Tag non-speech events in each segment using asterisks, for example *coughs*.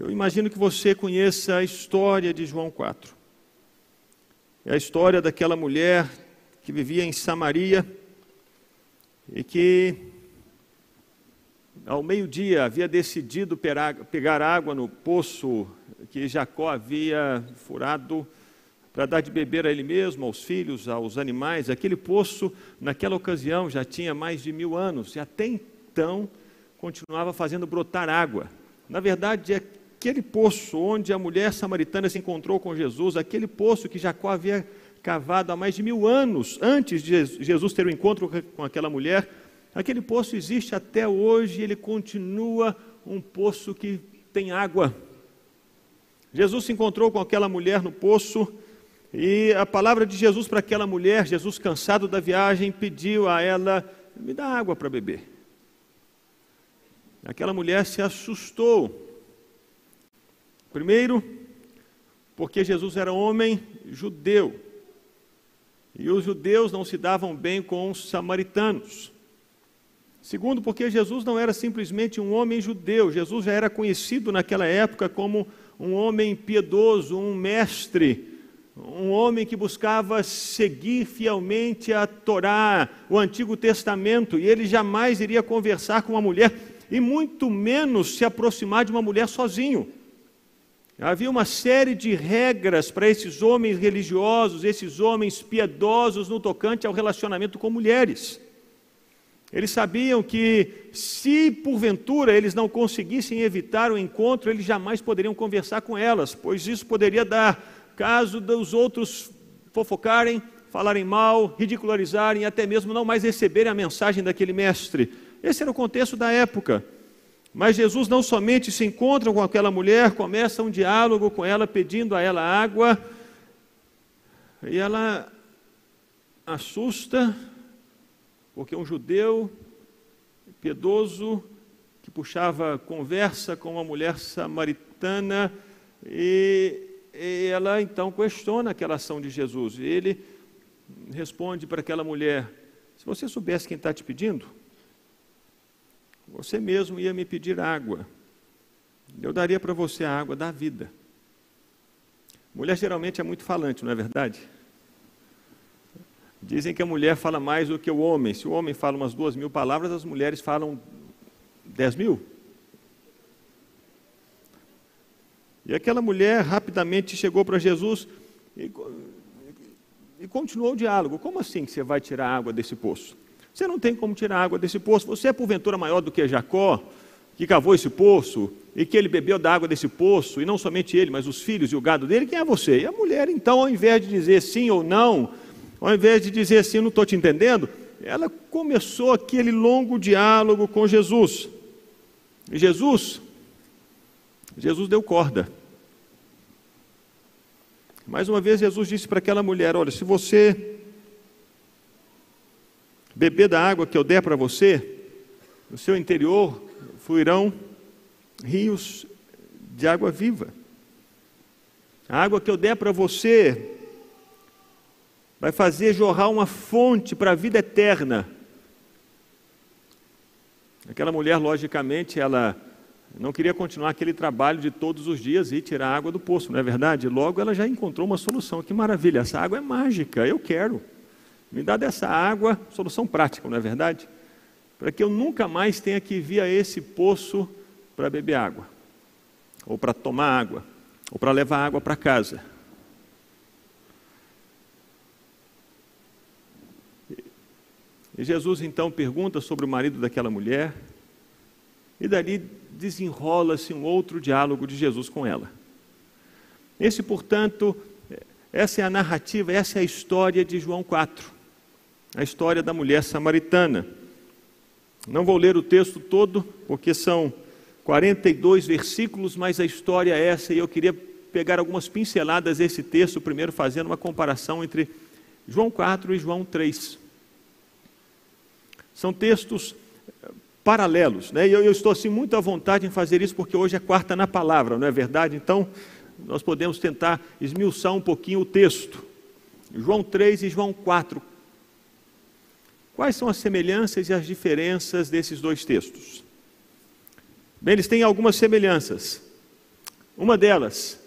Eu imagino que você conheça a história de João 4. É a história daquela mulher que vivia em Samaria e que, ao meio-dia, havia decidido pegar água no poço que Jacó havia furado para dar de beber a ele mesmo, aos filhos, aos animais. Aquele poço, naquela ocasião, já tinha mais de mil anos e até então continuava fazendo brotar água. Na verdade, aquele poço onde a mulher samaritana se encontrou com Jesus, aquele poço que Jacó havia cavado há mais de mil anos antes de Jesus ter o um encontro com aquela mulher, aquele poço existe até hoje ele continua um poço que tem água. Jesus se encontrou com aquela mulher no poço e a palavra de Jesus para aquela mulher, Jesus cansado da viagem, pediu a ela: me dá água para beber. Aquela mulher se assustou. Primeiro, porque Jesus era homem judeu. E os judeus não se davam bem com os samaritanos. Segundo, porque Jesus não era simplesmente um homem judeu, Jesus já era conhecido naquela época como um homem piedoso, um mestre, um homem que buscava seguir fielmente a Torá, o Antigo Testamento, e ele jamais iria conversar com uma mulher, e muito menos se aproximar de uma mulher sozinho. Havia uma série de regras para esses homens religiosos, esses homens piedosos no tocante ao relacionamento com mulheres. Eles sabiam que, se porventura eles não conseguissem evitar o encontro, eles jamais poderiam conversar com elas, pois isso poderia dar caso dos outros fofocarem, falarem mal, ridicularizarem, até mesmo não mais receberem a mensagem daquele mestre. Esse era o contexto da época. Mas Jesus não somente se encontra com aquela mulher, começa um diálogo com ela, pedindo a ela água, e ela assusta porque um judeu piedoso que puxava conversa com uma mulher samaritana e, e ela então questiona aquela ação de Jesus. E ele responde para aquela mulher: Se você soubesse quem está te pedindo, você mesmo ia me pedir água. Eu daria para você a água da vida. Mulher geralmente é muito falante, não é verdade? Dizem que a mulher fala mais do que o homem. Se o homem fala umas duas mil palavras, as mulheres falam dez mil. E aquela mulher rapidamente chegou para Jesus e, e, continuou o diálogo. Como assim que você vai tirar água desse poço? Você não tem como tirar água desse poço. Você é porventura maior do que Jacó, que cavou esse poço e que ele bebeu da água desse poço, e não somente ele, mas os filhos e o gado dele. Quem é você? E a mulher, então, ao invés de dizer sim ou não, ao invés de dizer assim, não estou te entendendo, ela começou aquele longo diálogo com Jesus. E Jesus, Jesus deu corda. Mais uma vez, Jesus disse para aquela mulher: Olha, se você beber da água que eu der para você, no seu interior fluirão rios de água viva. A água que eu der para você vai fazer jorrar uma fonte para a vida eterna. Aquela mulher, logicamente, ela não queria continuar aquele trabalho de todos os dias e tirar água do poço, não é verdade? Logo ela já encontrou uma solução. Que maravilha, essa água é mágica, eu quero. Me dá dessa água, solução prática, não é verdade? Para que eu nunca mais tenha que vir a esse poço para beber água, ou para tomar água, ou para levar água para casa. E Jesus então pergunta sobre o marido daquela mulher, e dali desenrola-se um outro diálogo de Jesus com ela. Esse, portanto, essa é a narrativa, essa é a história de João 4, a história da mulher samaritana. Não vou ler o texto todo, porque são 42 versículos, mas a história é essa, e eu queria pegar algumas pinceladas desse texto, primeiro fazendo uma comparação entre João 4 e João 3. São textos eh, paralelos, né? E eu, eu, estou assim muito à vontade em fazer isso porque hoje é quarta na palavra, não é verdade? Então, nós podemos tentar esmiuçar um pouquinho o texto. João 3 e João 4. Quais são as semelhanças e as diferenças desses dois textos? Bem, eles têm algumas semelhanças. Uma delas,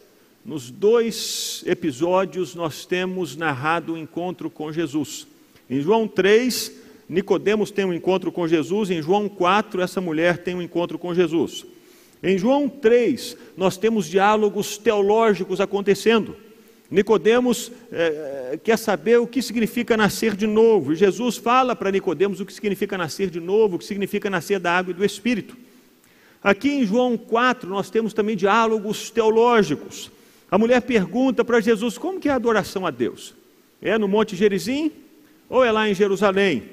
nos dois episódios nós temos narrado o encontro com Jesus. Em João 3, Nicodemos tem um encontro com Jesus, em João 4, essa mulher tem um encontro com Jesus. Em João 3, nós temos diálogos teológicos acontecendo. Nicodemos é, quer saber o que significa nascer de novo. Jesus fala para Nicodemos o que significa nascer de novo, o que significa nascer da água e do Espírito. Aqui em João 4, nós temos também diálogos teológicos. A mulher pergunta para Jesus como que é a adoração a Deus? É no Monte Gerizim ou é lá em Jerusalém?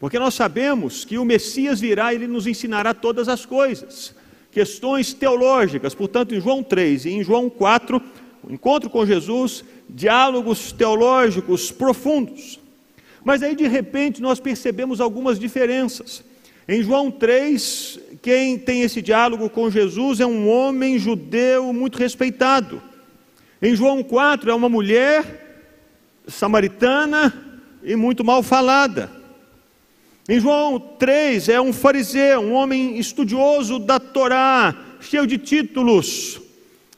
Porque nós sabemos que o Messias virá e ele nos ensinará todas as coisas. Questões teológicas, portanto, em João 3 e em João 4, o encontro com Jesus, diálogos teológicos profundos. Mas aí, de repente, nós percebemos algumas diferenças. Em João 3, quem tem esse diálogo com Jesus é um homem judeu muito respeitado. Em João 4, é uma mulher samaritana e muito mal falada. Em João 3, é um fariseu, um homem estudioso da Torá, cheio de títulos.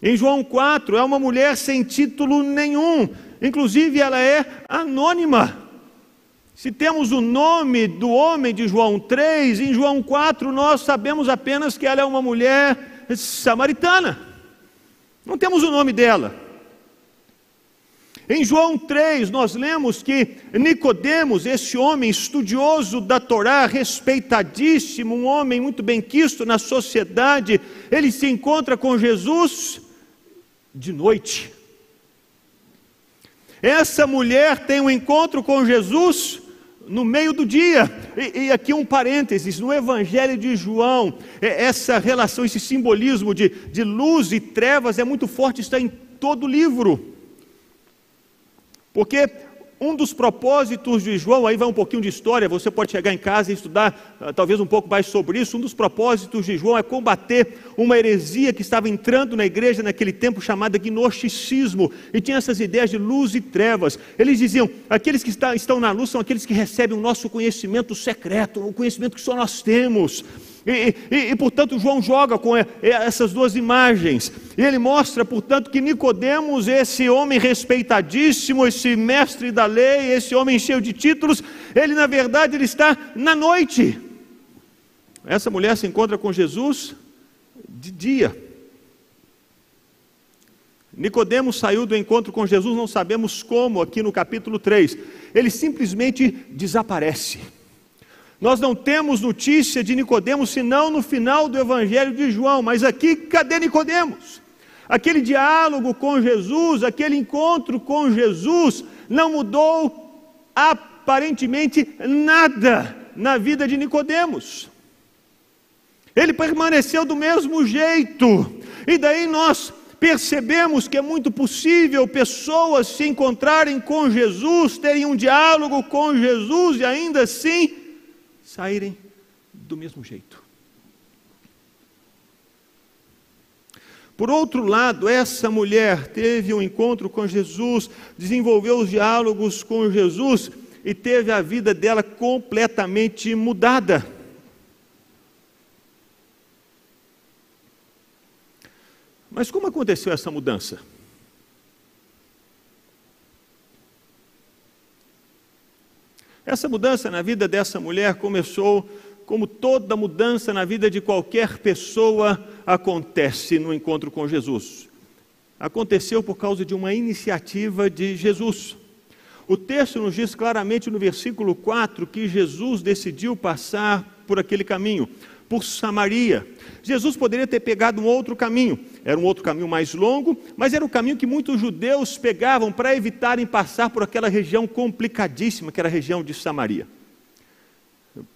Em João 4, é uma mulher sem título nenhum, inclusive ela é anônima. Se temos o nome do homem de João 3, em João 4 nós sabemos apenas que ela é uma mulher samaritana. Não temos o nome dela. Em João 3, nós lemos que Nicodemos, esse homem estudioso da Torá, respeitadíssimo, um homem muito bem quisto na sociedade, ele se encontra com Jesus de noite. Essa mulher tem um encontro com Jesus no meio do dia. E, e, aqui um parênteses: no Evangelho de João, é, essa relação, esse simbolismo de, de luz e trevas é muito forte, está em todo o livro. Porque um dos propósitos de João, aí vai um pouquinho de história, você pode chegar em casa e estudar uh, talvez um pouco mais sobre isso. Um dos propósitos de João é combater uma heresia que estava entrando na igreja naquele tempo chamada gnosticismo, e tinha essas ideias de luz e trevas. Eles diziam: aqueles que estão na luz são aqueles que recebem o nosso conhecimento secreto, o conhecimento que só nós temos. E, e, e, portanto, João joga com essas duas imagens. E ele mostra, portanto, que Nicodemos, esse homem respeitadíssimo, esse mestre da lei, esse homem cheio de títulos, ele na verdade ele está na noite. Essa mulher se encontra com Jesus de dia. Nicodemos saiu do encontro com Jesus, não sabemos como, aqui no capítulo 3. Ele simplesmente desaparece. Nós não temos notícia de Nicodemos senão no final do Evangelho de João, mas aqui cadê Nicodemos? Aquele diálogo com Jesus, aquele encontro com Jesus não mudou aparentemente nada na vida de Nicodemos. Ele permaneceu do mesmo jeito. E daí nós percebemos que é muito possível pessoas se encontrarem com Jesus, terem um diálogo com Jesus e ainda assim saírem do mesmo jeito. Por outro lado, essa mulher teve um encontro com Jesus, desenvolveu os diálogos com Jesus e teve a vida dela completamente mudada. Mas como aconteceu essa mudança? Essa mudança na vida dessa mulher começou como toda mudança na vida de qualquer pessoa acontece no encontro com Jesus. Aconteceu por causa de uma iniciativa de Jesus. O texto nos diz claramente no versículo 4 que Jesus decidiu passar por aquele caminho por Samaria. Jesus poderia ter pegado um outro caminho, era um outro caminho mais longo, mas era o caminho que muitos judeus pegavam para evitarem passar por aquela região complicadíssima que era a região de Samaria.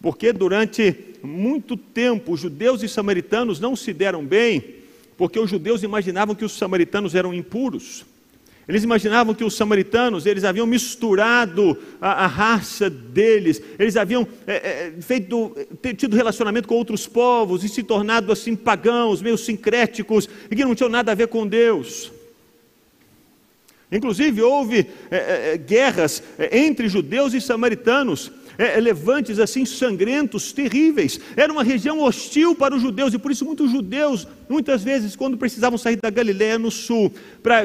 Porque durante muito tempo judeus e samaritanos não se deram bem, porque os judeus imaginavam que os samaritanos eram impuros. Eles imaginavam que os samaritanos, eles haviam misturado a, a raça deles, eles haviam é, é, feito, tido relacionamento com outros povos e se tornado assim pagãos, meio sincréticos, e que não tinham nada a ver com Deus. Inclusive houve é, é, é guerras é, entre judeus e samaritanos, é, levantes assim sangrentos, terríveis. Era uma região hostil para os judeus e por isso muitos judeus, muitas vezes, quando precisavam sair da Galiléia no sul, pra,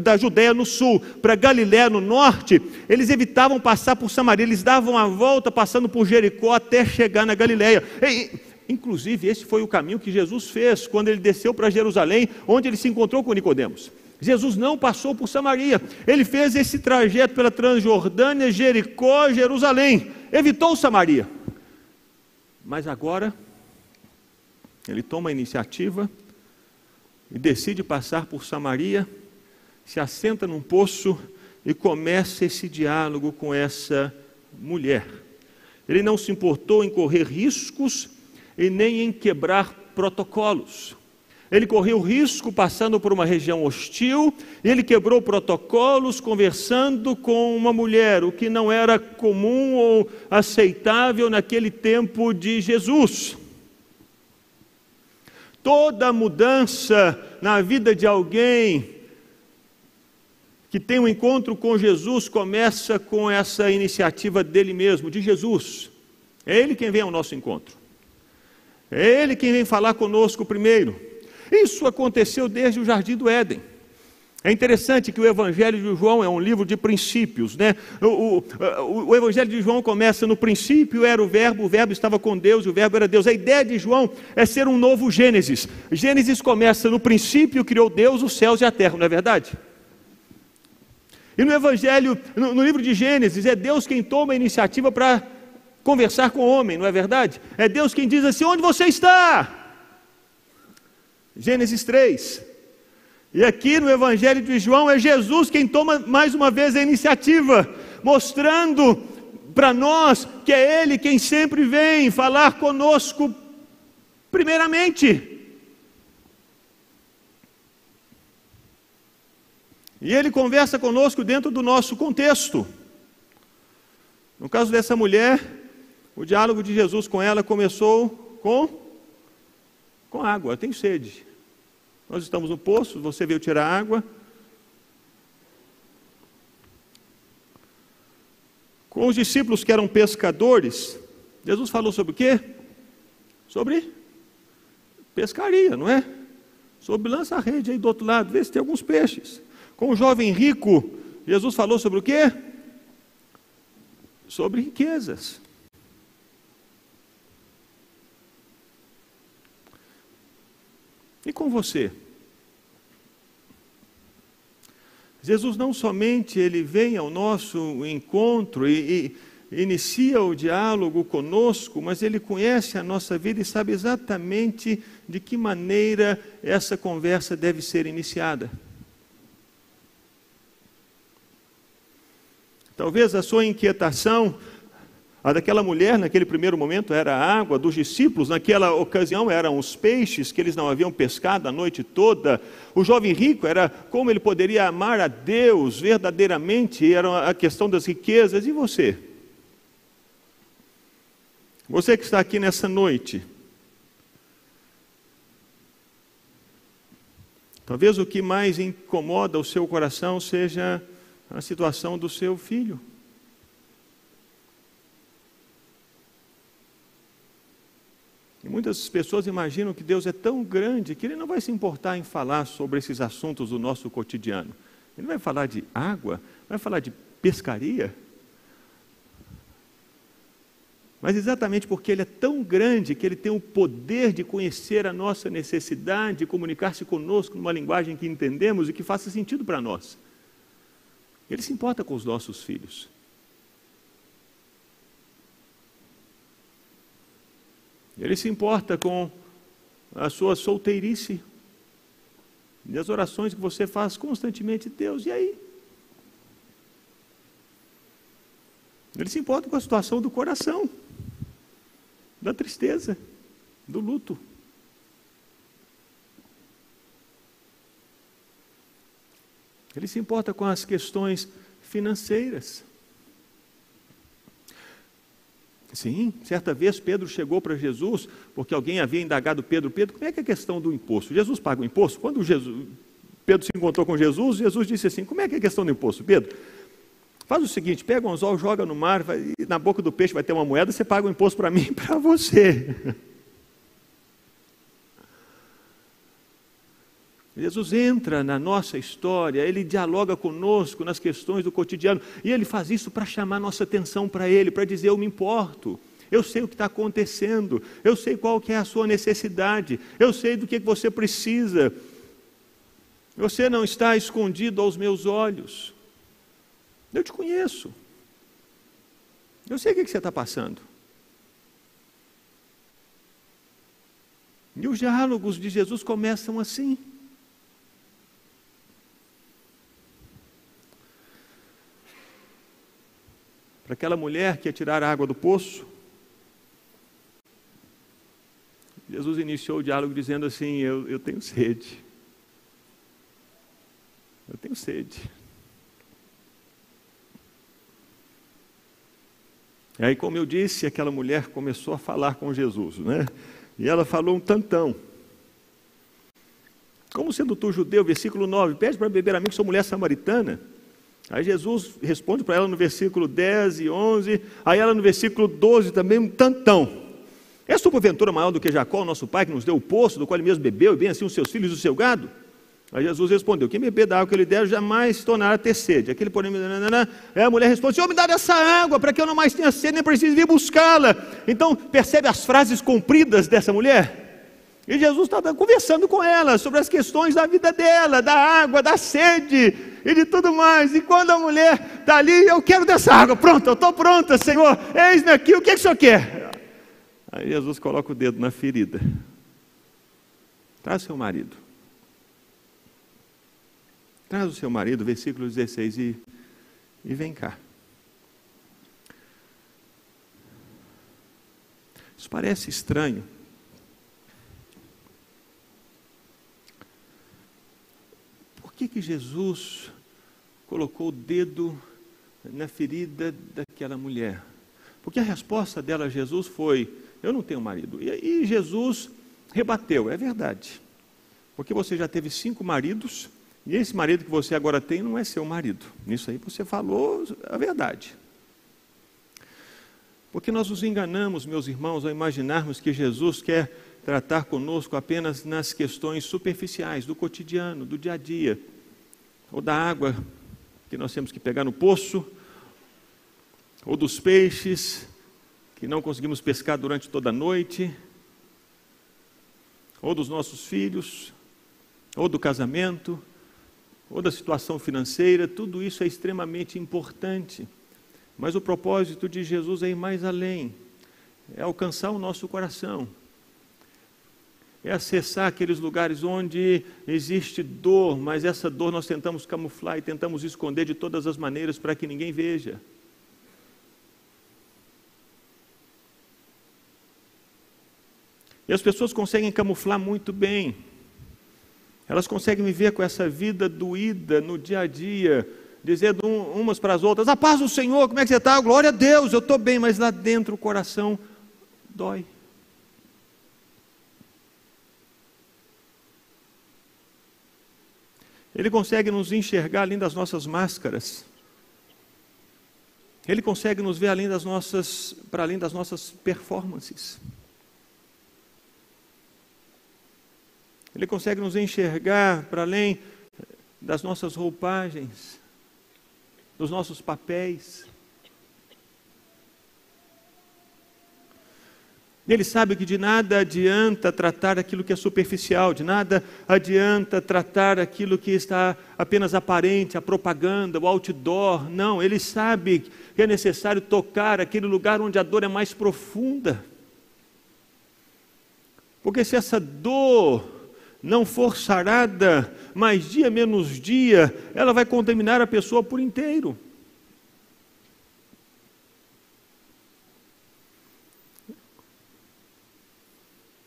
da Judéia no sul, para Galiléia no norte, eles evitavam passar por Samaria, eles davam a volta passando por Jericó até chegar na Galiléia. E, Inclusive, esse foi o caminho que Jesus fez quando ele desceu para Jerusalém, onde ele se encontrou com Nicodemos. Jesus não passou por Samaria, ele fez esse trajeto pela Transjordânia, Jericó, Jerusalém, evitou Samaria. Mas agora, ele toma a iniciativa e decide passar por Samaria, se assenta num poço e começa esse diálogo com essa mulher. Ele não se importou em correr riscos e nem em quebrar protocolos. Ele correu risco passando por uma região hostil, ele quebrou protocolos conversando com uma mulher, o que não era comum ou aceitável naquele tempo de Jesus. Toda mudança na vida de alguém que tem um encontro com Jesus começa com essa iniciativa dele mesmo, de Jesus. É ele quem vem ao nosso encontro. É ele quem vem falar conosco primeiro. Isso aconteceu desde o Jardim do Éden. É interessante que o Evangelho de João é um livro de princípios, né? O, o, o, Evangelho de João começa no princípio era o Verbo, o Verbo estava com Deus, o Verbo era Deus. A ideia de João é ser um novo Gênesis. Gênesis começa no princípio, criou Deus os céus e a terra, não é verdade? E no Evangelho, no, no livro de Gênesis, é Deus quem toma a iniciativa para conversar com o homem, não é verdade? É Deus quem diz assim: onde você está? Gênesis 3. E aqui no Evangelho de João é Jesus quem toma mais uma vez a iniciativa, mostrando para nós que é Ele quem sempre vem falar conosco, primeiramente. E Ele conversa conosco dentro do nosso contexto. No caso dessa mulher, o diálogo de Jesus com ela começou com, com água, tem sede. Nós estamos no poço, você veio tirar água. Com os discípulos que eram pescadores, Jesus falou sobre o quê? Sobre pescaria, não é? Sobre lança a rede aí do outro lado, vê se tem alguns peixes. Com o jovem rico, Jesus falou sobre o quê? Sobre riquezas. E com você? Jesus não somente ele vem ao nosso encontro e, e inicia o diálogo conosco, mas ele conhece a nossa vida e sabe exatamente de que maneira essa conversa deve ser iniciada. Talvez a sua inquietação a daquela mulher, naquele primeiro momento, era a água, dos discípulos, naquela ocasião, eram os peixes que eles não haviam pescado a noite toda. O jovem rico era como ele poderia amar a Deus verdadeiramente, era a questão das riquezas. E você? Você que está aqui nessa noite, talvez o que mais incomoda o seu coração seja a situação do seu filho. Muitas pessoas imaginam que Deus é tão grande que Ele não vai se importar em falar sobre esses assuntos do nosso cotidiano. Ele vai falar de água, vai falar de pescaria. Mas exatamente porque Ele é tão grande que Ele tem o poder de conhecer a nossa necessidade, de comunicar-se conosco numa linguagem que entendemos e que faça sentido para nós. Ele se importa com os nossos filhos. Ele se importa com a sua solteirice e as orações que você faz constantemente, Deus, e aí? Ele se importa com a situação do coração, da tristeza, do luto. Ele se importa com as questões financeiras. Sim, certa vez Pedro chegou para Jesus, porque alguém havia indagado Pedro, Pedro, como é que é a questão do imposto? Jesus paga o imposto? Quando Jesus, Pedro se encontrou com Jesus, Jesus disse assim, como é que é a questão do imposto, Pedro? Faz o seguinte: pega um anzol, joga no mar, vai, na boca do peixe vai ter uma moeda, você paga o imposto para mim e para você. *laughs* Jesus entra na nossa história, ele dialoga conosco nas questões do cotidiano, e ele faz isso para chamar nossa atenção para ele, para dizer: Eu me importo, eu sei o que está acontecendo, eu sei qual que é a sua necessidade, eu sei do que você precisa. Você não está escondido aos meus olhos. Eu te conheço. Eu sei o que você está passando. E os diálogos de Jesus começam assim. Para aquela mulher que ia tirar a água do poço, Jesus iniciou o diálogo dizendo assim: Eu, eu tenho sede. Eu tenho sede. E aí, como eu disse, aquela mulher começou a falar com Jesus, né? E ela falou um tantão. Como sendo tu judeu, versículo 9, pede para beber a mim que sou mulher samaritana. Aí Jesus responde para ela no versículo 10 e 11, aí ela no versículo 12 também um tantão. És tu porventura maior do que Jacó, nosso pai, que nos deu o poço, do qual ele mesmo bebeu, e bem assim os seus filhos e o seu gado? Aí Jesus respondeu: Quem beber da água que ele der jamais se tornará ter sede. Aquele, porém, aí a mulher responde: Senhor, me dá dessa água para que eu não mais tenha sede, nem precise vir buscá-la. Então, percebe as frases compridas dessa mulher? E Jesus está conversando com ela sobre as questões da vida dela, da água, da sede e de tudo mais. E quando a mulher está ali, eu quero dessa água, pronto, eu estou pronta, Senhor, eis-me aqui, o que, que o Senhor quer? Aí Jesus coloca o dedo na ferida. Traz seu marido. Traz o seu marido, versículo 16, e, e vem cá. Isso parece estranho. Que, que Jesus colocou o dedo na ferida daquela mulher? Porque a resposta dela a Jesus foi: Eu não tenho marido. E, e Jesus rebateu: É verdade. Porque você já teve cinco maridos e esse marido que você agora tem não é seu marido. Nisso aí você falou a verdade. Porque nós nos enganamos, meus irmãos, ao imaginarmos que Jesus quer tratar conosco apenas nas questões superficiais, do cotidiano, do dia a dia, ou da água que nós temos que pegar no poço, ou dos peixes que não conseguimos pescar durante toda a noite, ou dos nossos filhos, ou do casamento, ou da situação financeira, tudo isso é extremamente importante. Mas o propósito de Jesus é ir mais além, é alcançar o nosso coração, é acessar aqueles lugares onde existe dor, mas essa dor nós tentamos camuflar e tentamos esconder de todas as maneiras para que ninguém veja. E as pessoas conseguem camuflar muito bem. Elas conseguem viver com essa vida doída no dia a dia, dizendo umas para as outras: A paz do Senhor, como é que você está? Glória a Deus, eu estou bem, mas lá dentro o coração dói. Ele consegue nos enxergar além das nossas máscaras. Ele consegue nos ver além das nossas, para além das nossas performances. Ele consegue nos enxergar para além das nossas roupagens, dos nossos papéis. Ele sabe que de nada adianta tratar aquilo que é superficial, de nada adianta tratar aquilo que está apenas aparente, a propaganda, o outdoor. Não, ele sabe que é necessário tocar aquele lugar onde a dor é mais profunda. Porque se essa dor não for sarada, mais dia menos dia, ela vai contaminar a pessoa por inteiro.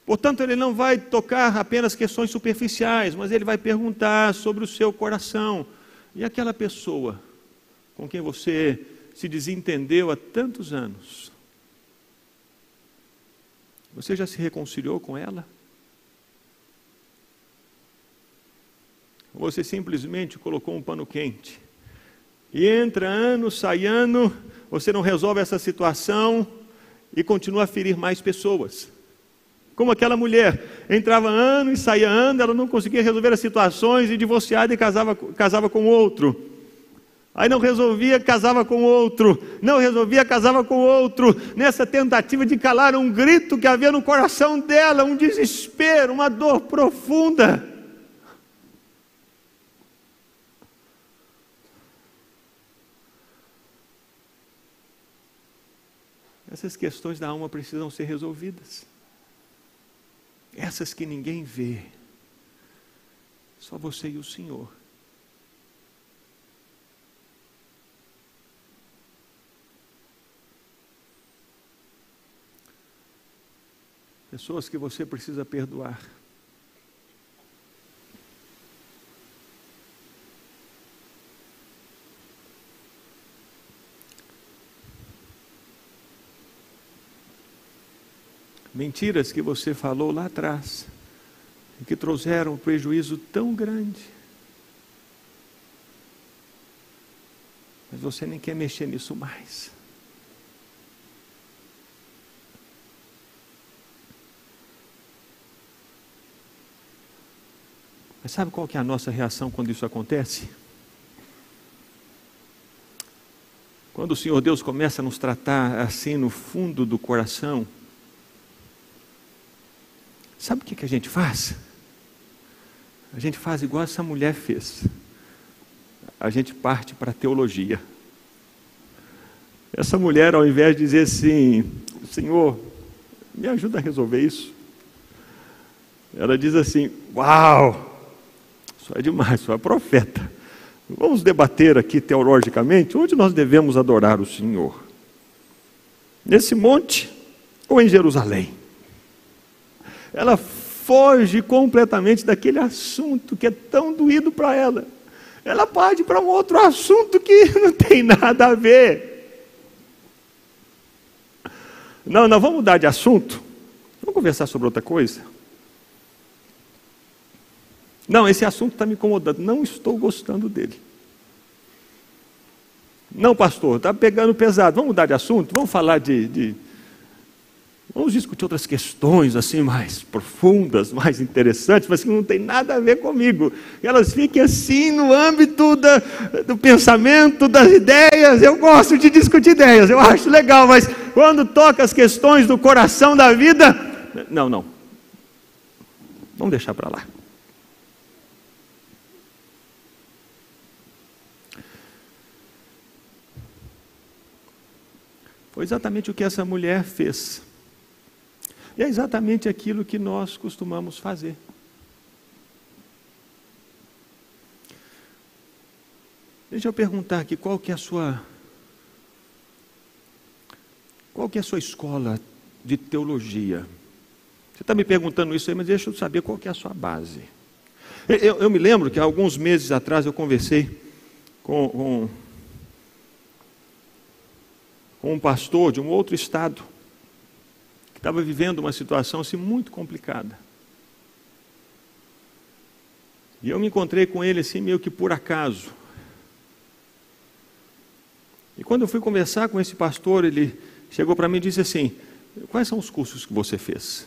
Portanto, ele não vai tocar apenas questões superficiais, mas ele vai perguntar sobre o seu coração. E aquela pessoa com quem você se desentendeu há tantos anos, você já se reconciliou com ela? Você simplesmente colocou um pano quente E entra ano, sai ano, você não resolve essa situação e continua a ferir mais pessoas. Como aquela mulher, entrava ano e saía ano, ela não conseguia resolver as situações e divorciada e casava, casava com outro. Aí não resolvia, casava com outro. Não resolvia, casava com outro. Nessa tentativa de calar um grito que havia no coração dela, um desespero, uma dor profunda. Essas questões da alma precisam ser resolvidas. Essas que ninguém vê. Só você e o Senhor. Pessoas que você precisa perdoar. Mentiras que você falou lá atrás que trouxeram um prejuízo tão grande. Mas você nem quer mexer nisso mais. Mas sabe qual que é a nossa reação quando isso acontece? Quando o Senhor Deus começa a nos tratar assim no fundo do coração, sabe o que, que a gente faz? A gente faz igual essa mulher fez. A gente parte para a teologia. Essa mulher, ao invés de dizer assim, Senhor, me ajuda a resolver isso, ela diz assim: Uau! Isso é demais, isso é profeta. Vamos debater aqui teologicamente onde nós devemos adorar o Senhor. Nesse monte ou em Jerusalém? Ela foge completamente daquele assunto que é tão doído para ela. Ela parte para um outro assunto que *laughs* não tem nada a ver. Não, não, vamos mudar de assunto. Vamos conversar sobre outra coisa. Não, esse assunto está me incomodando. Não estou gostando dele. Não, pastor, está pegando pesado. Vamos mudar de assunto? Vamos falar de, de, Vamos discutir outras questões assim mais profundas, mais interessantes, mas que não tem nada a ver comigo. Elas fiquem assim no âmbito da, do pensamento, das ideias. Eu gosto de discutir ideias, eu acho legal, mas quando toca as questões do coração da vida, não, não. Vamos deixar para lá. Foi exatamente o que essa mulher fez. E é exatamente aquilo que nós costumamos fazer. Deixa eu perguntar aqui, qual que é a sua qual que é a sua escola de teologia? Você está me perguntando isso aí, mas deixa eu saber qual que é a sua base. Eu, eu me lembro que alguns meses atrás eu conversei com, com com um pastor de um outro estado, estava vivendo uma situação assim muito complicada. E eu me encontrei com ele assim meio que por acaso. E quando eu fui conversar com esse pastor, ele chegou para mim e disse assim: Quais são os cursos que você fez?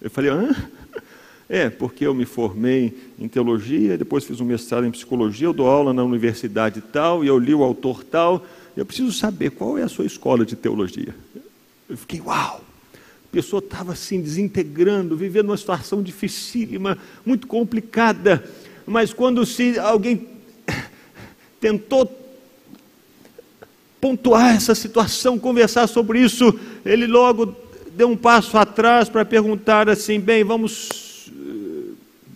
Eu falei: Hã? *laughs* É, porque eu me formei em teologia, depois fiz um mestrado em psicologia, eu dou aula na universidade tal, e eu li o autor tal. Eu preciso saber qual é a sua escola de teologia. Eu fiquei, uau! A pessoa estava assim, desintegrando, vivendo uma situação dificílima, muito complicada. Mas quando se alguém *coughs* tentou pontuar essa situação, conversar sobre isso, ele logo deu um passo atrás para perguntar assim: bem, vamos eh,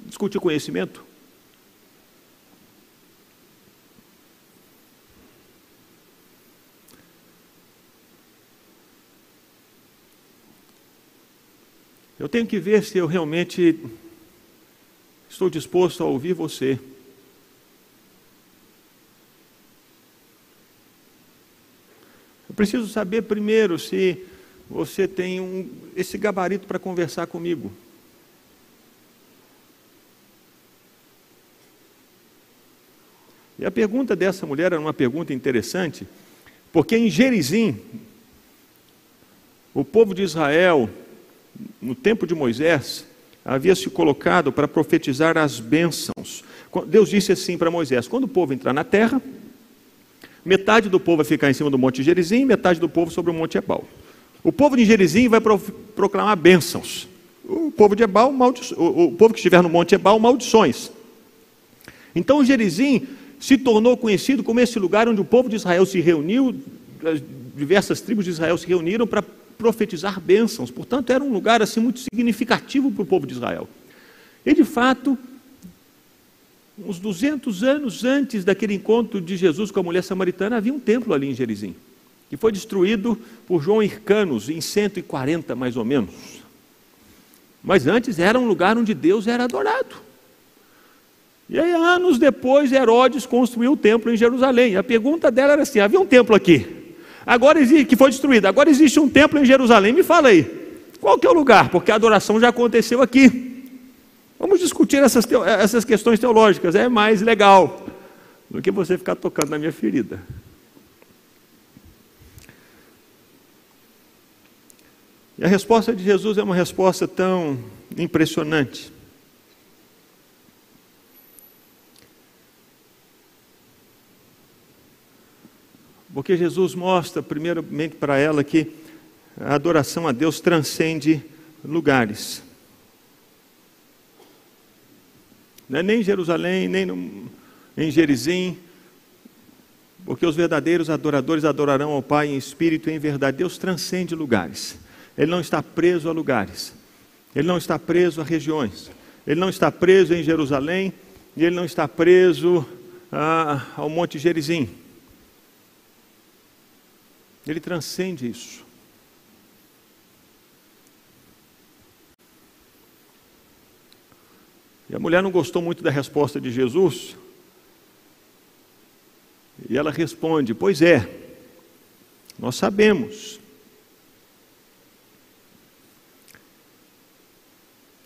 discutir conhecimento? Eu tenho que ver se eu realmente estou disposto a ouvir você. Eu preciso saber primeiro se você tem um, esse gabarito para conversar comigo. E a pergunta dessa mulher era uma pergunta interessante, porque em Gerizim, o povo de Israel, no tempo de Moisés, havia se colocado para profetizar as bênçãos. Deus disse assim para Moisés: quando o povo entrar na terra, metade do povo vai ficar em cima do monte Gerizim, metade do povo sobre o monte Ebal. O povo de Gerizim vai proclamar bênçãos. O povo de Ebal, o, o povo que estiver no monte Ebal, maldições. Então Gerizim se tornou conhecido como esse lugar onde o povo de Israel se reuniu, as diversas tribos de Israel se reuniram para profetizar bênçãos. Portanto, era um lugar assim muito significativo para o povo de Israel. E de fato, uns 200 anos antes daquele encontro de Jesus com a mulher samaritana, havia um templo ali em Gerizim, que foi destruído por João Hircanos em 140 mais ou menos. Mas antes era um lugar onde Deus era adorado. E aí, anos depois, Herodes construiu o templo em Jerusalém. A pergunta dela era assim: havia um templo aqui, agora que foi destruído, agora existe um templo em Jerusalém. Me fala aí, qual que é o lugar? Porque a adoração já aconteceu aqui. Vamos discutir essas, essas questões teológicas, é mais legal do que você ficar tocando na minha ferida. E a resposta de Jesus é uma resposta tão impressionante. Porque Jesus mostra, primeiramente, para ela que a adoração a Deus transcende lugares. É nem em Jerusalém, nem no, em Gerizim, porque os verdadeiros adoradores adorarão ao Pai em espírito e em verdade. Deus transcende lugares. Ele não está preso a lugares. Ele não está preso a regiões. Ele não está preso em Jerusalém e ele não está preso a, ao Monte Gerizim. Ele transcende isso. E a mulher não gostou muito da resposta de Jesus. E ela responde: Pois é, nós sabemos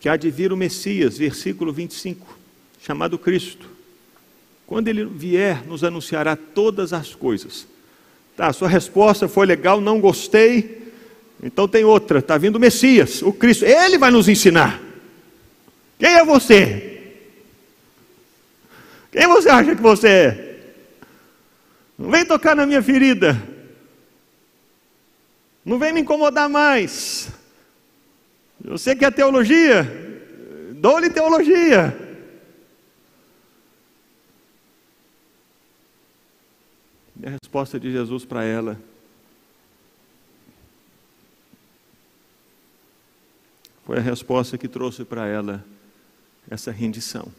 que há de vir o Messias, versículo 25, chamado Cristo. Quando ele vier, nos anunciará todas as coisas. Tá, sua resposta foi legal, não gostei. Então tem outra, está vindo o Messias, o Cristo. Ele vai nos ensinar. Quem é você? Quem você acha que você é? Não vem tocar na minha ferida. Não vem me incomodar mais. Você quer teologia? Dou-lhe teologia. E a resposta de Jesus para ela foi a resposta que trouxe para ela essa rendição.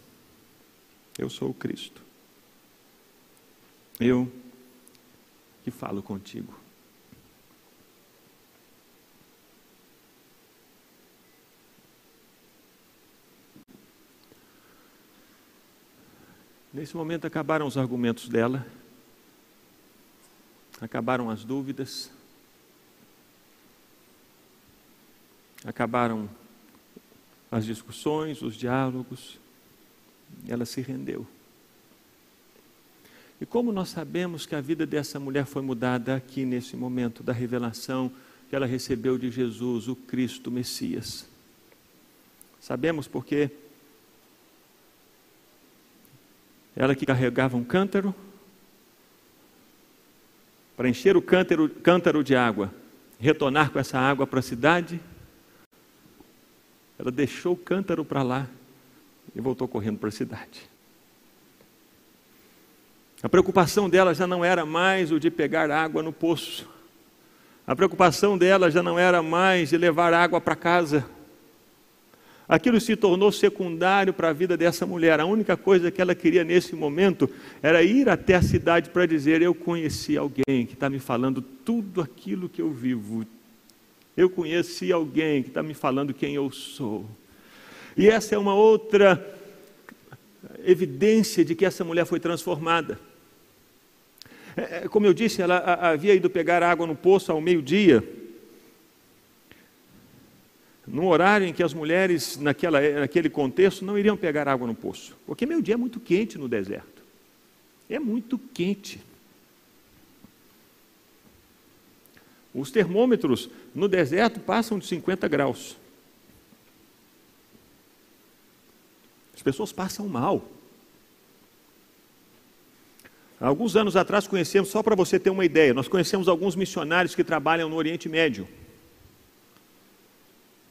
Eu sou o Cristo. Eu que falo contigo. Nesse momento acabaram os argumentos dela acabaram as dúvidas, acabaram as discussões, os diálogos, ela se rendeu. E como nós sabemos que a vida dessa mulher foi mudada aqui nesse momento da revelação que ela recebeu de Jesus, o Cristo Messias? Sabemos porque ela que carregava um cântaro, para encher o cântaro, cântaro de água, retornar com essa água para a cidade, ela deixou o cântaro para lá e voltou correndo para a cidade. A preocupação dela já não era mais o de pegar água no poço. A preocupação dela já não era mais de levar água para casa. Aquilo se tornou secundário para a vida dessa mulher. A única coisa que ela queria nesse momento era ir até a cidade para dizer: Eu conheci alguém que está me falando tudo aquilo que eu vivo. Eu conheci alguém que está me falando quem eu sou. E essa é uma outra evidência de que essa mulher foi transformada. É, é, como eu disse, ela havia ido pegar água no poço ao meio-dia num horário em que as mulheres, naquela, naquele contexto, não iriam pegar água no poço, porque meio-dia é muito quente no deserto. é muito quente. Os termômetros no deserto passam de 50 graus. As pessoas passam mal. Alguns anos atrás conhecemos, só para você ter uma ideia, nós conhecemos alguns missionários que trabalham no Oriente Médio.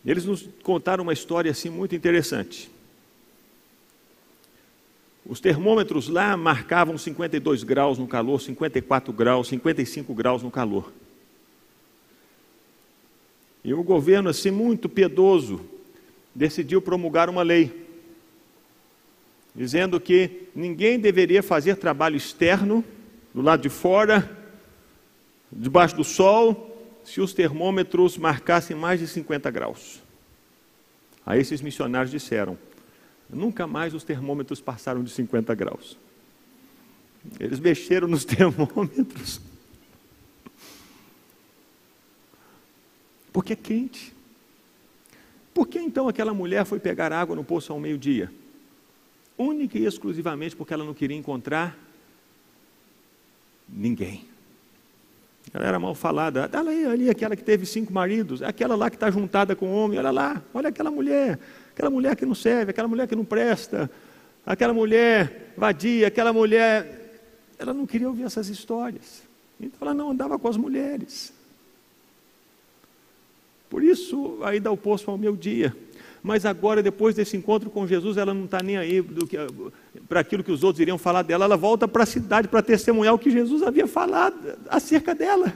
Eles nos contaram uma história assim muito interessante. Os termômetros lá marcavam 52 graus no calor, 54 graus, 55 graus no calor. E o governo, assim, muito piedoso, decidiu promulgar uma lei, dizendo que ninguém deveria fazer trabalho externo, do lado de fora, debaixo do sol, se os termômetros marcassem mais de 50 graus. Aí esses missionários disseram: nunca mais os termômetros passaram de 50 graus. Eles mexeram nos *laughs* termômetros. Porque é quente. Por que então aquela mulher foi pegar água no poço ao meio-dia? Única e exclusivamente porque ela não queria encontrar ninguém. Ela era mal falada. Olha aí, ali, aquela que teve cinco maridos, aquela lá que está juntada com o homem, olha lá, olha aquela mulher, aquela mulher que não serve, aquela mulher que não presta, aquela mulher vadia, aquela mulher. Ela não queria ouvir essas histórias. Então ela não andava com as mulheres. Por isso, aí dá o posto ao meu dia. Mas agora, depois desse encontro com Jesus, ela não está nem aí para aquilo que os outros iriam falar dela. Ela volta para a cidade para testemunhar o que Jesus havia falado acerca dela.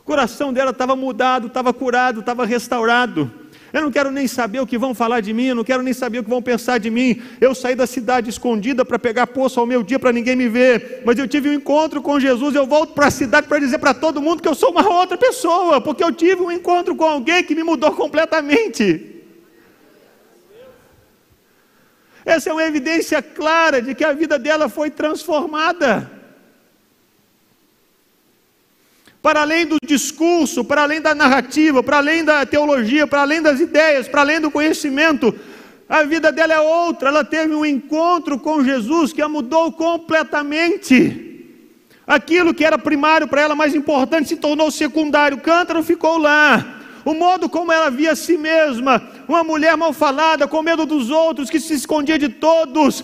O coração dela estava mudado, estava curado, estava restaurado. Eu não quero nem saber o que vão falar de mim, eu não quero nem saber o que vão pensar de mim. Eu saí da cidade escondida para pegar poço ao meu dia para ninguém me ver, mas eu tive um encontro com Jesus. Eu volto para a cidade para dizer para todo mundo que eu sou uma outra pessoa, porque eu tive um encontro com alguém que me mudou completamente. Essa é uma evidência clara de que a vida dela foi transformada. Para além do discurso, para além da narrativa, para além da teologia, para além das ideias, para além do conhecimento, a vida dela é outra. Ela teve um encontro com Jesus que a mudou completamente. Aquilo que era primário para ela, mais importante, se tornou secundário. O cântaro ficou lá o modo como ela via a si mesma, uma mulher mal falada, com medo dos outros, que se escondia de todos.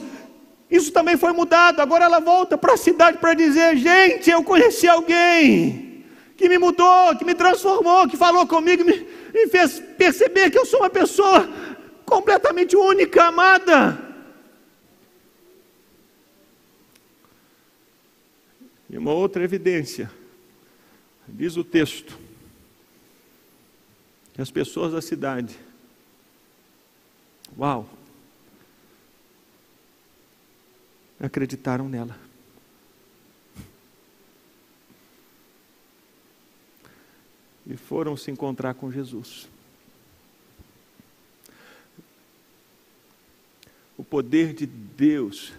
Isso também foi mudado. Agora ela volta para a cidade para dizer: gente, eu conheci alguém que me mudou, que me transformou, que falou comigo, me, me fez perceber que eu sou uma pessoa completamente única, amada. E uma outra evidência, diz o texto, que as pessoas da cidade, uau, acreditaram nela. E foram se encontrar com Jesus. O poder de Deus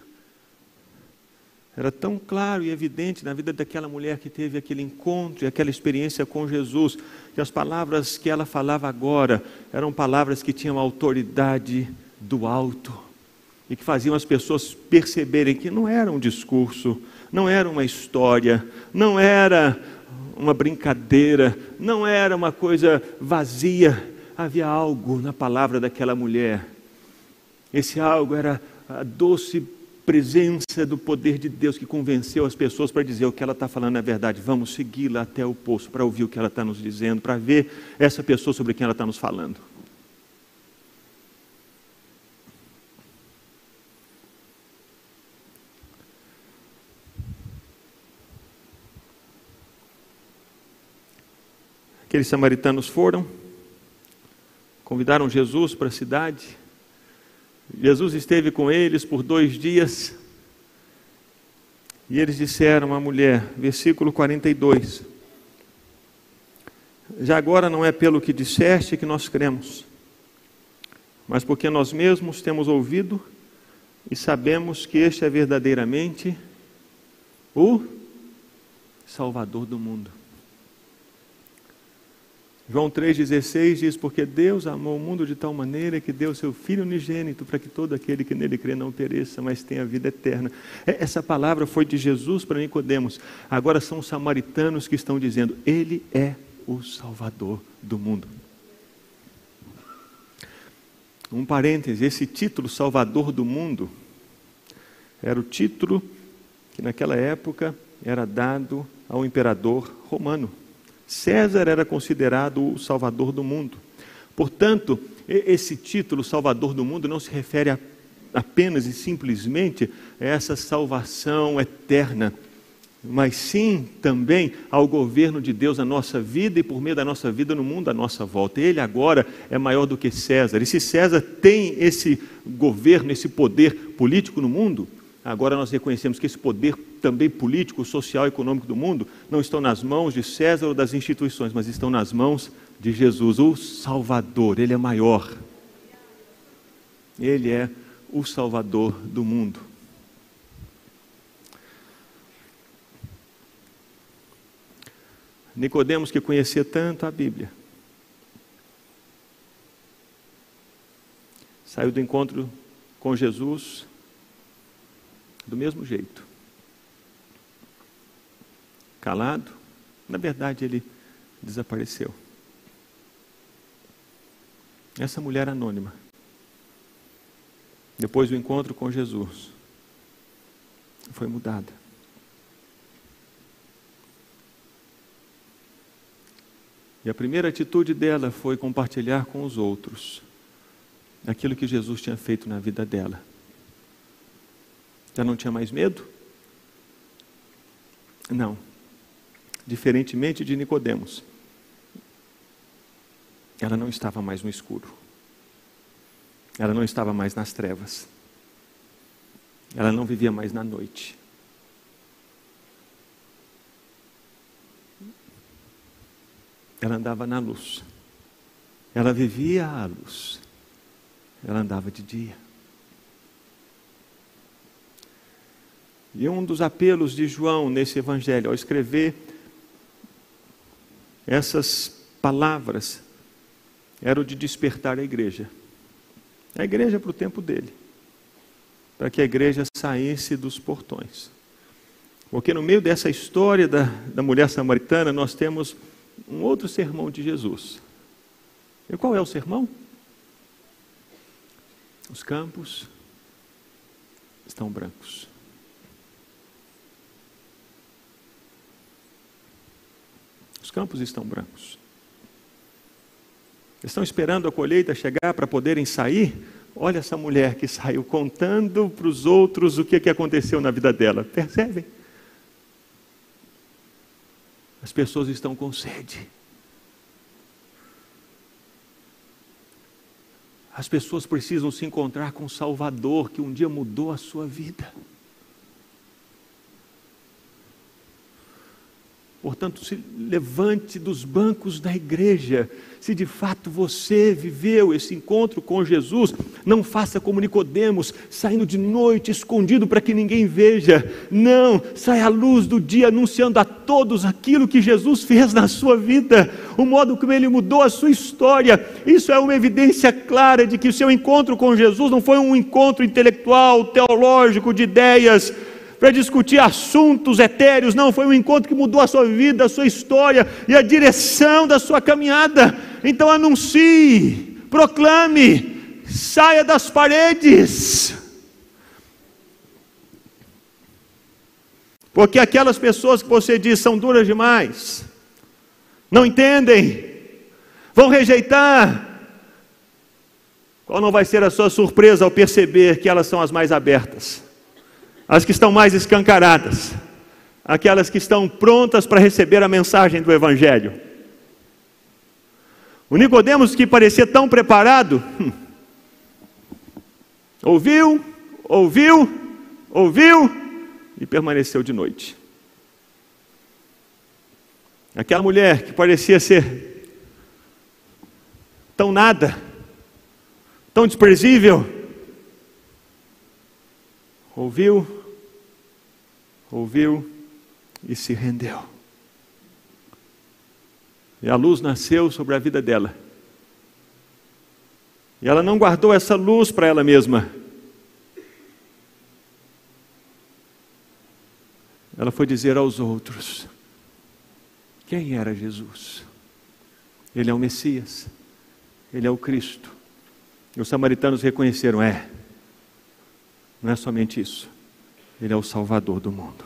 era tão claro e evidente na vida daquela mulher que teve aquele encontro e aquela experiência com Jesus, que as palavras que ela falava agora eram palavras que tinham autoridade do alto e que faziam as pessoas perceberem que não era um discurso, não era uma história, não era uma brincadeira, não era uma coisa vazia, havia algo na palavra daquela mulher. Esse algo era a doce presença do poder de Deus que convenceu as pessoas para dizer o que ela está falando é verdade. Vamos segui-la até o poço para ouvir o que ela está nos dizendo, para ver essa pessoa sobre quem ela está nos falando. Aqueles samaritanos foram, convidaram Jesus para a cidade, Jesus esteve com eles por dois dias e eles disseram à mulher, versículo 42: Já agora não é pelo que disseste que nós cremos, mas porque nós mesmos temos ouvido e sabemos que este é verdadeiramente o Salvador do mundo. João 3,16 diz: Porque Deus amou o mundo de tal maneira que deu seu Filho unigênito para que todo aquele que nele crê não pereça, mas tenha vida eterna. É, essa palavra foi de Jesus para Nicodemos. Agora são os samaritanos que estão dizendo: Ele é o Salvador do mundo. Um parêntese: esse título, Salvador do mundo, era o título que naquela época era dado ao imperador romano. César era considerado o salvador do mundo. Portanto, esse título, Salvador do Mundo, não se refere a, apenas e simplesmente a essa salvação eterna, mas sim também ao governo de Deus na nossa vida e por meio da nossa vida no mundo à nossa volta. Ele agora é maior do que César. E se César tem esse governo, esse poder político no mundo, Agora nós reconhecemos que esse poder também político, social e econômico do mundo não estão nas mãos de César ou das instituições, mas estão nas mãos de Jesus, o Salvador. Ele é maior. Ele é o Salvador do mundo. Nicodemos que conhecia tanto a Bíblia. Saiu do encontro com Jesus do mesmo jeito. Calado, na verdade ele desapareceu. Essa mulher anônima, depois do encontro com Jesus, foi mudada. E a primeira atitude dela foi compartilhar com os outros aquilo que Jesus tinha feito na vida dela. Já não tinha mais medo? Não. Diferentemente de Nicodemos, ela não estava mais no escuro. Ela não estava mais nas trevas. Ela não vivia mais na noite. Ela andava na luz. Ela vivia à luz. Ela andava de dia. E um dos apelos de João nesse evangelho, ao escrever essas palavras, era o de despertar a igreja. A igreja para o tempo dele, para que a igreja saísse dos portões. Porque no meio dessa história da, da mulher samaritana, nós temos um outro sermão de Jesus. E qual é o sermão? Os campos estão brancos. Os campos estão brancos. Estão esperando a colheita chegar para poderem sair? Olha essa mulher que saiu contando para os outros o que, que aconteceu na vida dela. Percebem? As pessoas estão com sede. As pessoas precisam se encontrar com o Salvador que um dia mudou a sua vida. Portanto, se levante dos bancos da igreja. Se de fato você viveu esse encontro com Jesus, não faça como Nicodemos, saindo de noite escondido para que ninguém veja. Não, saia à luz do dia anunciando a todos aquilo que Jesus fez na sua vida, o modo como ele mudou a sua história. Isso é uma evidência clara de que o seu encontro com Jesus não foi um encontro intelectual, teológico, de ideias para discutir assuntos etéreos, não, foi um encontro que mudou a sua vida, a sua história e a direção da sua caminhada. Então anuncie, proclame, saia das paredes. Porque aquelas pessoas que você diz são duras demais, não entendem, vão rejeitar. Qual não vai ser a sua surpresa ao perceber que elas são as mais abertas? As que estão mais escancaradas, aquelas que estão prontas para receber a mensagem do Evangelho. O Nicodemos que parecia tão preparado, hum, ouviu, ouviu, ouviu e permaneceu de noite. Aquela mulher que parecia ser tão nada, tão desprezível, ouviu, ouviu e se rendeu. E a luz nasceu sobre a vida dela. E ela não guardou essa luz para ela mesma. Ela foi dizer aos outros: quem era Jesus? Ele é o Messias, ele é o Cristo. E os samaritanos reconheceram: é, não é somente isso, ele é o Salvador do mundo.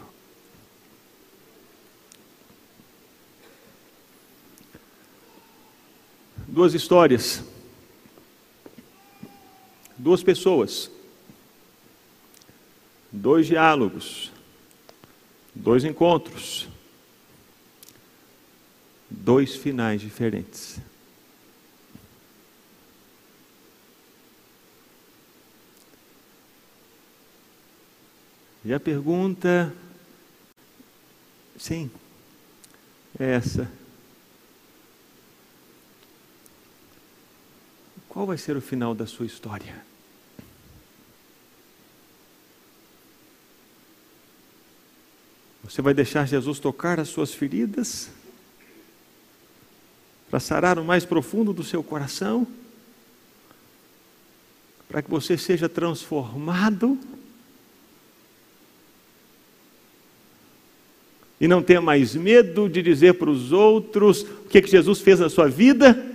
Duas histórias, duas pessoas, dois diálogos, dois encontros, dois finais diferentes. E a pergunta, sim, é essa. Qual vai ser o final da sua história? Você vai deixar Jesus tocar as suas feridas? Para sarar o mais profundo do seu coração? Para que você seja transformado? E não tenha mais medo de dizer para os outros o que, é que Jesus fez na sua vida.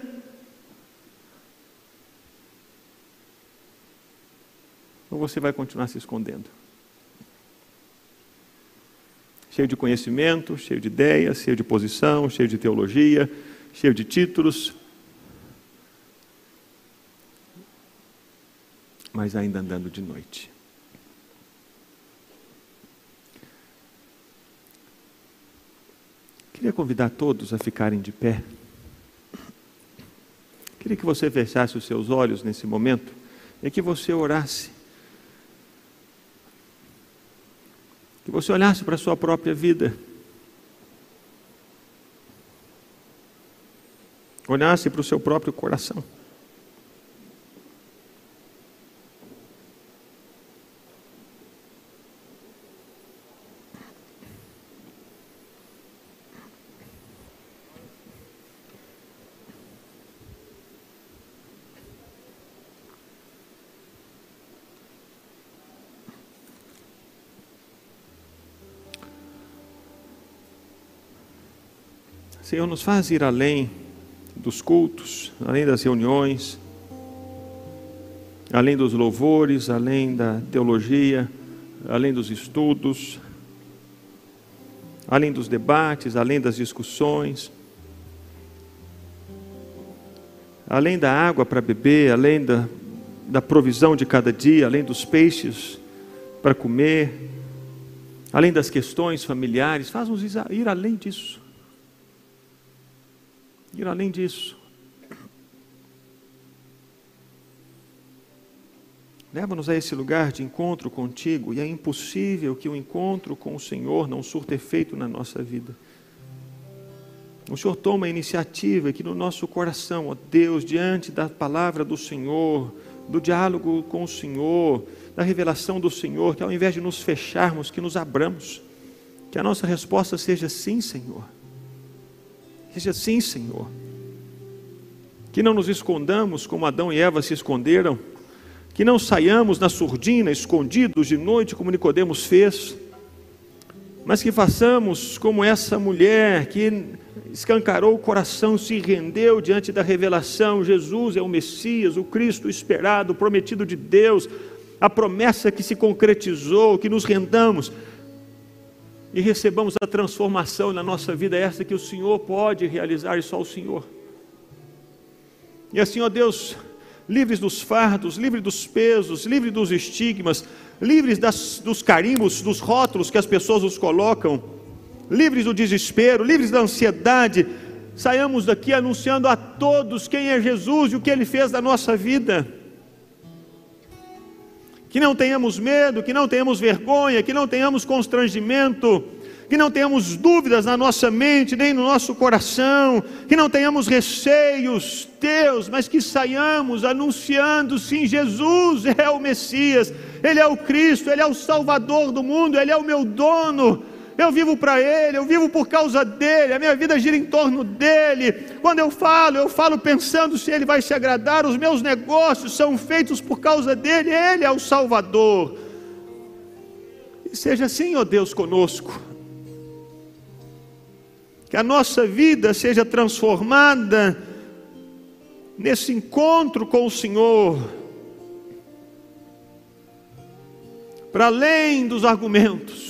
Ou você vai continuar se escondendo? Cheio de conhecimento, cheio de ideias, cheio de posição, cheio de teologia, cheio de títulos, mas ainda andando de noite. Queria convidar todos a ficarem de pé. Queria que você fechasse os seus olhos nesse momento e que você orasse. Que você olhasse para a sua própria vida. Olhasse para o seu próprio coração. Senhor, nos faz ir além dos cultos, além das reuniões, além dos louvores, além da teologia, além dos estudos, além dos debates, além das discussões, além da água para beber, além da, da provisão de cada dia, além dos peixes para comer, além das questões familiares, faz-nos ir além disso ir além disso. Leva-nos a esse lugar de encontro contigo, e é impossível que o encontro com o Senhor não surta efeito na nossa vida. O Senhor toma a iniciativa que no nosso coração, ó Deus, diante da palavra do Senhor, do diálogo com o Senhor, da revelação do Senhor, que ao invés de nos fecharmos, que nos abramos, que a nossa resposta seja sim, Senhor. Seja sim, Senhor. Que não nos escondamos como Adão e Eva se esconderam, que não saiamos na surdina, escondidos de noite, como Nicodemos fez, mas que façamos como essa mulher que escancarou o coração, se rendeu diante da revelação: Jesus é o Messias, o Cristo esperado, o prometido de Deus, a promessa que se concretizou, que nos rendamos e recebamos a transformação na nossa vida, essa que o Senhor pode realizar e só o Senhor. E assim, ó Deus, livres dos fardos, livres dos pesos, livres dos estigmas, livres das, dos carimbos, dos rótulos que as pessoas nos colocam, livres do desespero, livres da ansiedade, saiamos daqui anunciando a todos quem é Jesus e o que ele fez na nossa vida. Que não tenhamos medo, que não tenhamos vergonha, que não tenhamos constrangimento, que não tenhamos dúvidas na nossa mente, nem no nosso coração, que não tenhamos receios, Deus, mas que saiamos anunciando: sim, Jesus é o Messias, Ele é o Cristo, Ele é o Salvador do mundo, Ele é o meu dono, eu vivo para Ele, eu vivo por causa dEle, a minha vida gira em torno dEle. Quando eu falo, eu falo pensando se Ele vai se agradar, os meus negócios são feitos por causa dEle, Ele é o Salvador. E seja assim, ó Deus, conosco. Que a nossa vida seja transformada nesse encontro com o Senhor para além dos argumentos.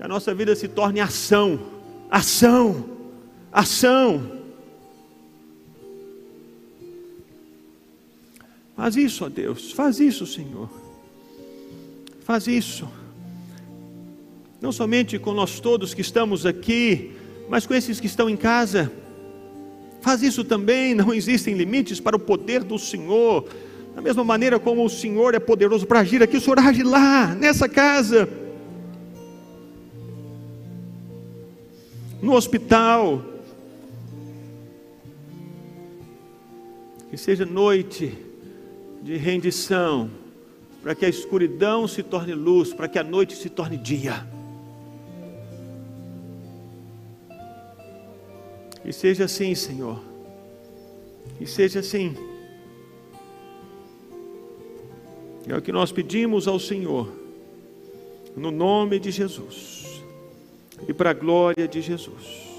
Que a nossa vida se torne ação, ação, ação. Faz isso, ó Deus, faz isso, Senhor. Faz isso. Não somente com nós todos que estamos aqui, mas com esses que estão em casa. Faz isso também, não existem limites para o poder do Senhor. Da mesma maneira como o Senhor é poderoso para agir aqui, o Senhor age lá, nessa casa, no hospital. Que seja noite de rendição, para que a escuridão se torne luz, para que a noite se torne dia. E seja assim, Senhor. E seja assim. É o que nós pedimos ao Senhor, no nome de Jesus e para a glória de Jesus.